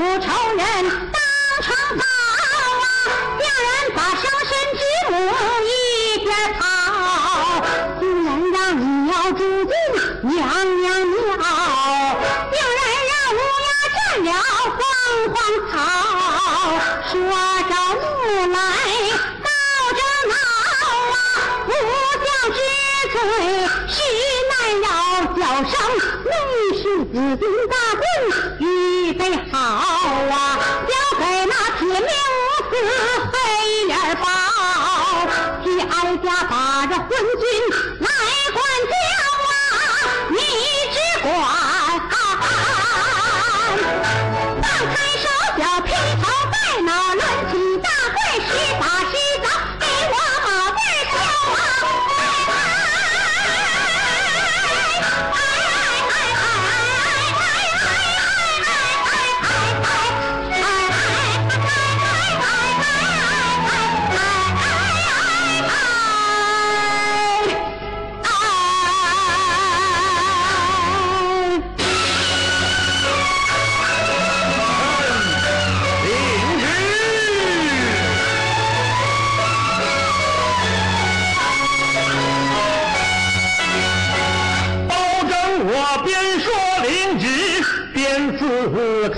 母仇人当成宝啊，叫人把伤身之母一边跑，自然让你要住进娘娘庙，定然让乌鸦占了凤凰草，说着木来闹着闹啊，不将之罪是难饶，脚声那是紫金大棍预备好。报，替哀家把这昏君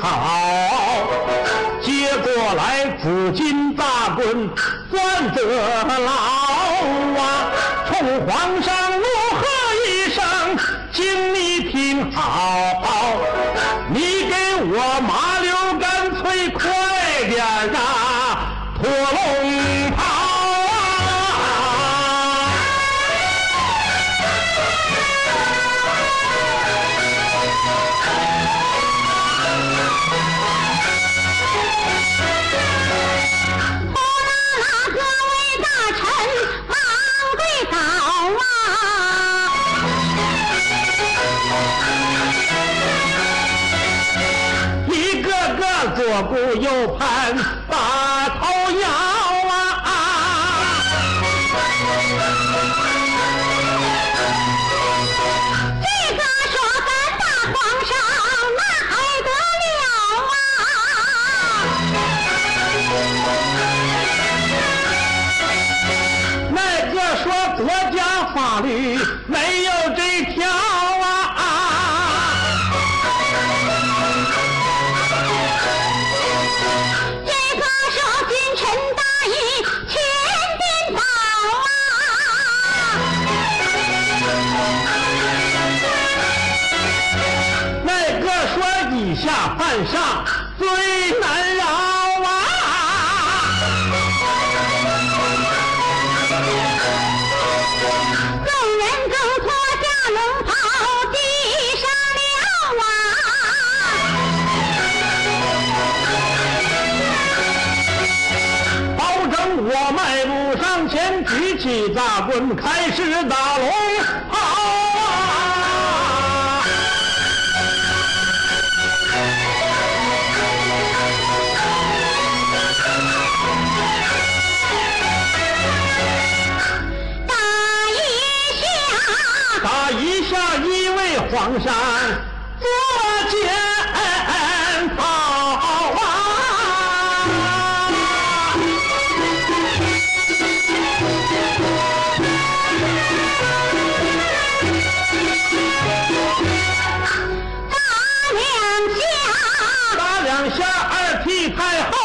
好，接过来紫金大棍攥得牢啊！冲皇上怒喝一声，请你听好，个左顾右盼，把头摇啊！这个说咱大皇上那还得了啊！那个说国家法律没有以下犯上最难饶啊！众人更脱下龙袍，递上了啊！保证我迈步上前，举起大棍，开始打龙皇上坐检讨啊！打两下，打两下，二替太后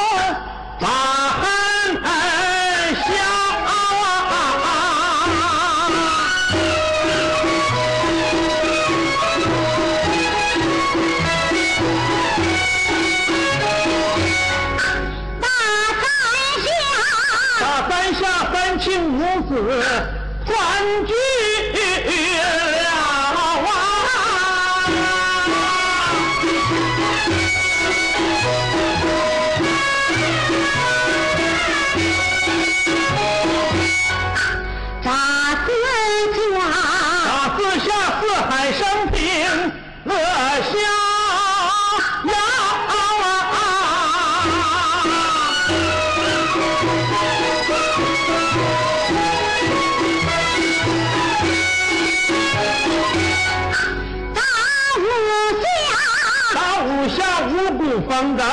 打五下五谷丰登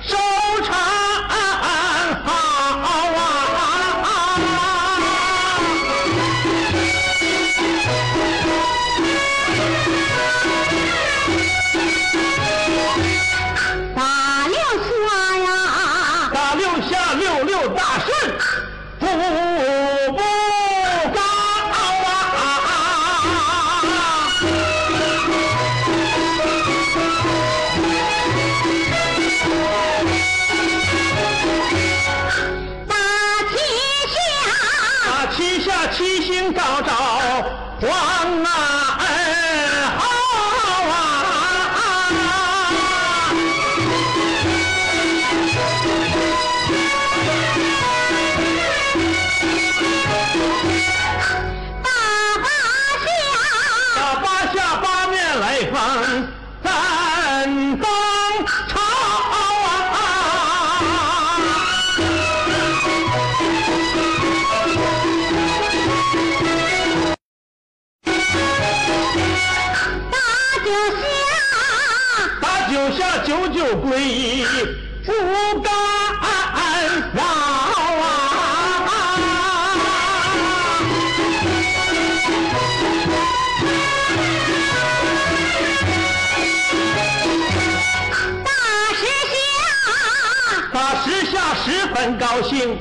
收成好啊打六下呀。打六下六六大顺为不敢忘啊！大师下，大师下十分高兴。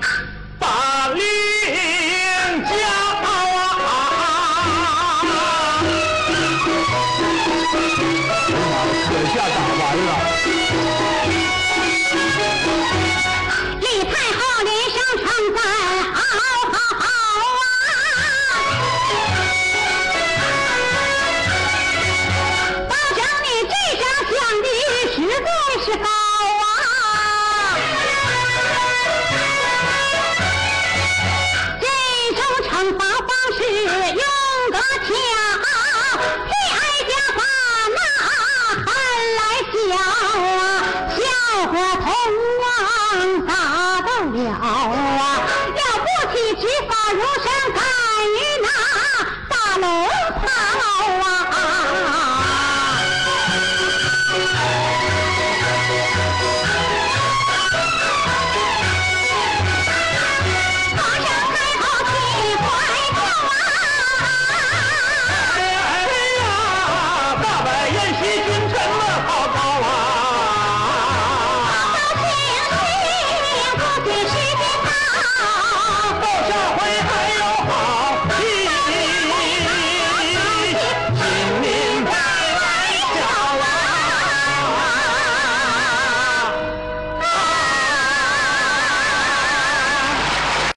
了